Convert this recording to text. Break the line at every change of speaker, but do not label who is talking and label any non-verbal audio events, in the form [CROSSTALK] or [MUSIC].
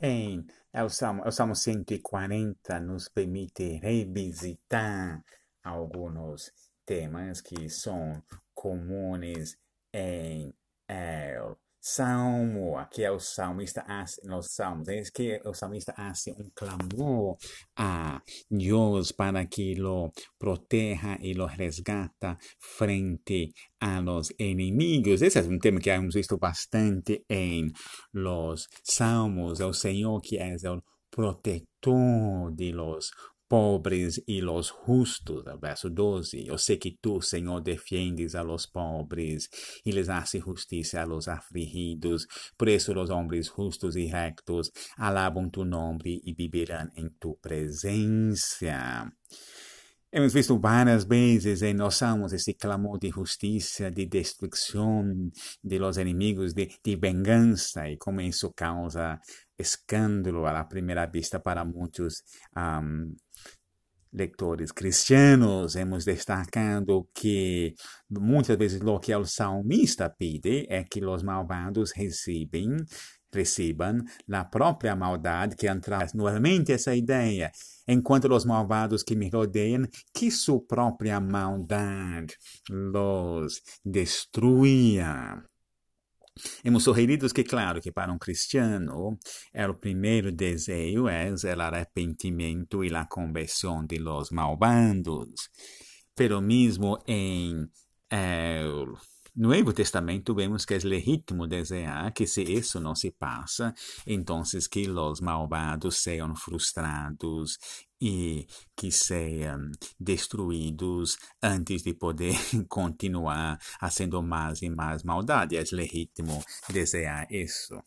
Em é o Salmo, é o Salmo 140 nos permite revisitar alguns temas que são comuns em Salmo, aqui é o salmista hace, nos salmos, é que o salmista hace um clamor a Deus para que lo proteja e lo resgata frente a los enemigos. Esse é um tema que hemos visto bastante em los salmos. O Senhor que é o protetor de los pobres e los justos, verso 12. Eu sei que tu, Senhor, defendes a los pobres e les haces justiça a los afligidos. Por isso, os homens justos e rectos alabam tu nome e viverão em tu presença. Hemos visto várias vezes nós salmos esse clamor de justiça, de destruição de los inimigos, de, de vingança, e como isso causa escândalo à primeira vista para muitos um, leitores cristianos, hemos destacado que muitas vezes o que o salmista pede é que os malvados recebem, recebam a própria maldade que entra novamente essa ideia, enquanto os malvados que me rodeiam, que sua própria maldade los destruía. Hemos sugerido que, claro, que para um cristiano, o primeiro desejo é o arrependimento e a conversão de los malvados. Pero mesmo em el Novo Testamento vemos que é legítimo desejar que se isso não se passa, então que os malvados sejam frustrados e que sejam destruídos antes de poder [LAUGHS] continuar fazendo mais e mais maldade. É legítimo desejar isso.